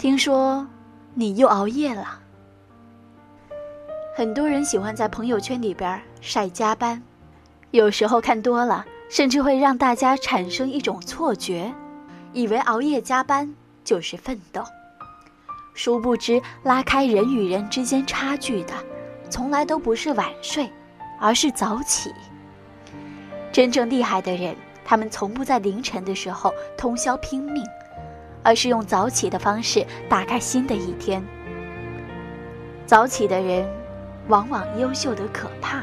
听说你又熬夜了。很多人喜欢在朋友圈里边晒加班，有时候看多了，甚至会让大家产生一种错觉，以为熬夜加班就是奋斗。殊不知，拉开人与人之间差距的，从来都不是晚睡，而是早起。真正厉害的人，他们从不在凌晨的时候通宵拼命。而是用早起的方式打开新的一天。早起的人，往往优秀的可怕。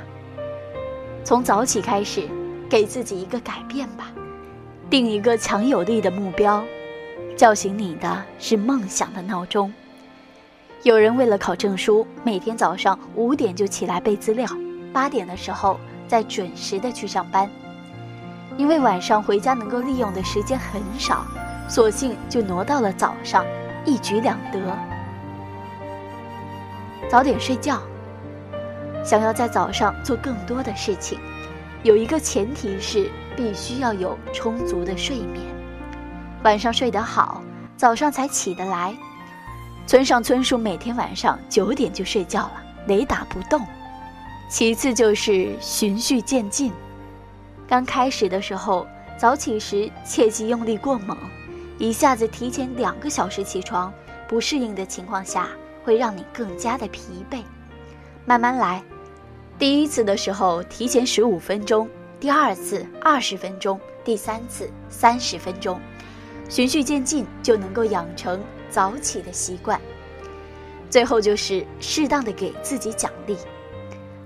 从早起开始，给自己一个改变吧，定一个强有力的目标，叫醒你的是梦想的闹钟。有人为了考证书，每天早上五点就起来背资料，八点的时候再准时的去上班，因为晚上回家能够利用的时间很少。索性就挪到了早上，一举两得。早点睡觉。想要在早上做更多的事情，有一个前提是必须要有充足的睡眠。晚上睡得好，早上才起得来。村上春树每天晚上九点就睡觉了，雷打不动。其次就是循序渐进。刚开始的时候，早起时切忌用力过猛。一下子提前两个小时起床，不适应的情况下，会让你更加的疲惫。慢慢来，第一次的时候提前十五分钟，第二次二十分钟，第三次三十分钟，循序渐进就能够养成早起的习惯。最后就是适当的给自己奖励，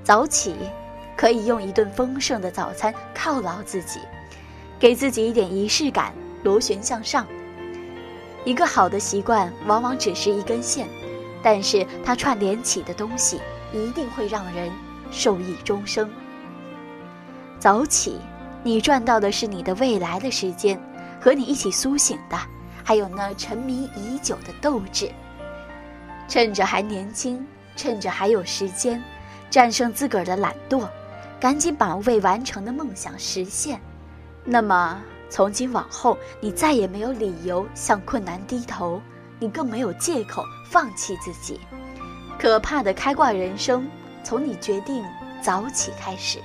早起可以用一顿丰盛的早餐犒劳自己，给自己一点仪式感，螺旋向上。一个好的习惯往往只是一根线，但是它串联起的东西一定会让人受益终生。早起，你赚到的是你的未来的时间，和你一起苏醒的，还有那沉迷已久的斗志。趁着还年轻，趁着还有时间，战胜自个儿的懒惰，赶紧把未完成的梦想实现。那么。从今往后，你再也没有理由向困难低头，你更没有借口放弃自己。可怕的开挂人生，从你决定早起开始。